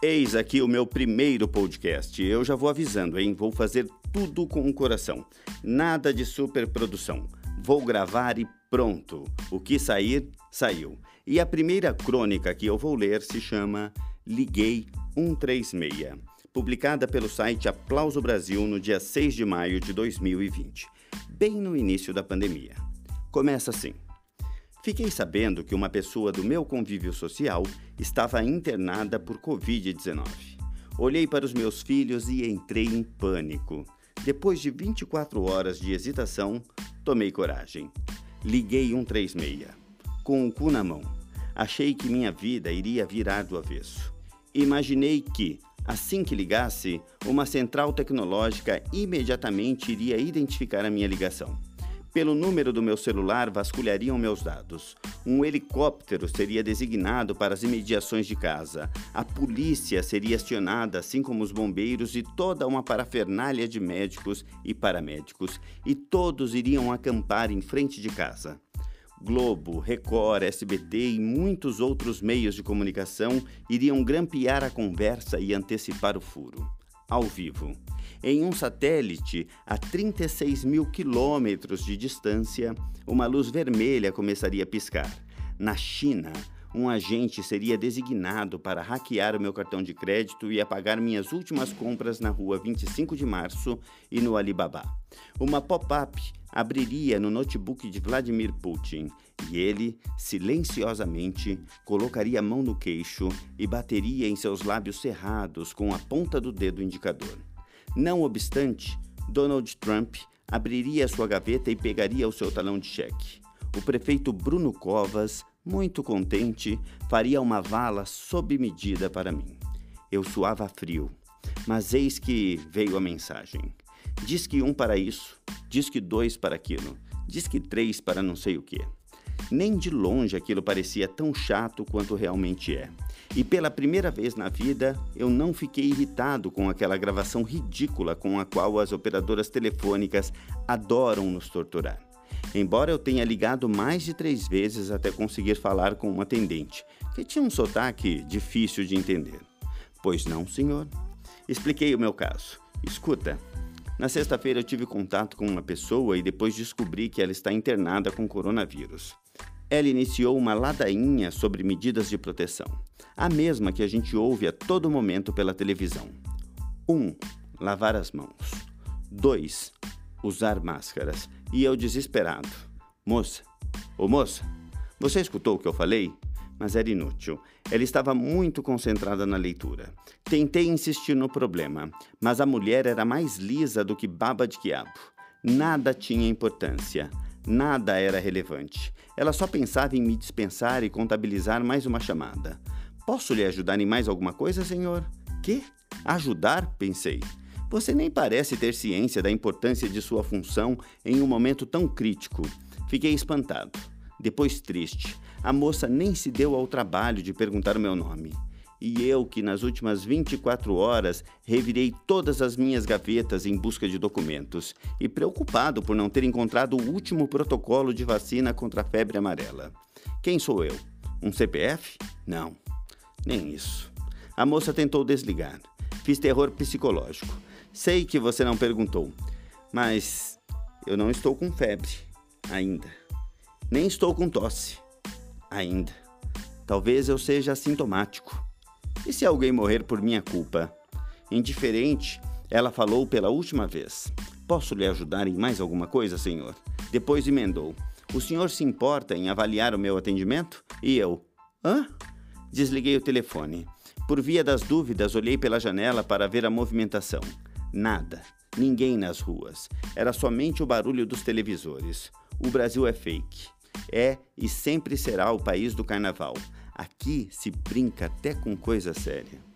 Eis aqui o meu primeiro podcast. Eu já vou avisando, hein? Vou fazer tudo com o coração. Nada de superprodução. Vou gravar e pronto. O que sair, saiu. E a primeira crônica que eu vou ler se chama Liguei 136, publicada pelo site Aplauso Brasil no dia 6 de maio de 2020, bem no início da pandemia. Começa assim. Fiquei sabendo que uma pessoa do meu convívio social estava internada por Covid-19. Olhei para os meus filhos e entrei em pânico. Depois de 24 horas de hesitação, tomei coragem. Liguei 136, com o cu na mão. Achei que minha vida iria virar do avesso. Imaginei que, assim que ligasse, uma central tecnológica imediatamente iria identificar a minha ligação. Pelo número do meu celular vasculhariam meus dados. Um helicóptero seria designado para as imediações de casa. A polícia seria acionada, assim como os bombeiros e toda uma parafernália de médicos e paramédicos, e todos iriam acampar em frente de casa. Globo, Record, SBT e muitos outros meios de comunicação iriam grampear a conversa e antecipar o furo. Ao vivo. Em um satélite a 36 mil quilômetros de distância, uma luz vermelha começaria a piscar. Na China, um agente seria designado para hackear o meu cartão de crédito e apagar minhas últimas compras na rua 25 de março e no Alibaba. Uma pop-up abriria no notebook de Vladimir Putin e ele, silenciosamente, colocaria a mão no queixo e bateria em seus lábios cerrados com a ponta do dedo indicador. Não obstante, Donald Trump abriria sua gaveta e pegaria o seu talão de cheque. O prefeito Bruno Covas, muito contente, faria uma vala sob medida para mim. Eu suava frio, mas eis que veio a mensagem. Diz que um para isso, diz que dois para aquilo, diz que três para não sei o que. Nem de longe aquilo parecia tão chato quanto realmente é. E pela primeira vez na vida, eu não fiquei irritado com aquela gravação ridícula com a qual as operadoras telefônicas adoram nos torturar. Embora eu tenha ligado mais de três vezes até conseguir falar com um atendente, que tinha um sotaque difícil de entender. Pois não, senhor? Expliquei o meu caso. Escuta, na sexta-feira eu tive contato com uma pessoa e depois descobri que ela está internada com coronavírus. Ela iniciou uma ladainha sobre medidas de proteção, a mesma que a gente ouve a todo momento pela televisão. 1. Um, lavar as mãos. 2. Usar máscaras. E eu desesperado. Moça, ô moça, você escutou o que eu falei? Mas era inútil. Ela estava muito concentrada na leitura. Tentei insistir no problema, mas a mulher era mais lisa do que baba de quiabo. Nada tinha importância. Nada era relevante. Ela só pensava em me dispensar e contabilizar mais uma chamada. Posso lhe ajudar em mais alguma coisa, senhor? Que? Ajudar? Pensei. Você nem parece ter ciência da importância de sua função em um momento tão crítico. Fiquei espantado, depois triste. A moça nem se deu ao trabalho de perguntar o meu nome. E eu, que nas últimas 24 horas revirei todas as minhas gavetas em busca de documentos, e preocupado por não ter encontrado o último protocolo de vacina contra a febre amarela. Quem sou eu? Um CPF? Não, nem isso. A moça tentou desligar. Fiz terror psicológico. Sei que você não perguntou, mas eu não estou com febre ainda. Nem estou com tosse ainda. Talvez eu seja assintomático. E se alguém morrer por minha culpa? Indiferente, ela falou pela última vez. Posso lhe ajudar em mais alguma coisa, senhor? Depois emendou. O senhor se importa em avaliar o meu atendimento? E eu. Hã? Desliguei o telefone. Por via das dúvidas, olhei pela janela para ver a movimentação. Nada. Ninguém nas ruas. Era somente o barulho dos televisores. O Brasil é fake. É e sempre será o país do carnaval. Aqui se brinca até com coisa séria.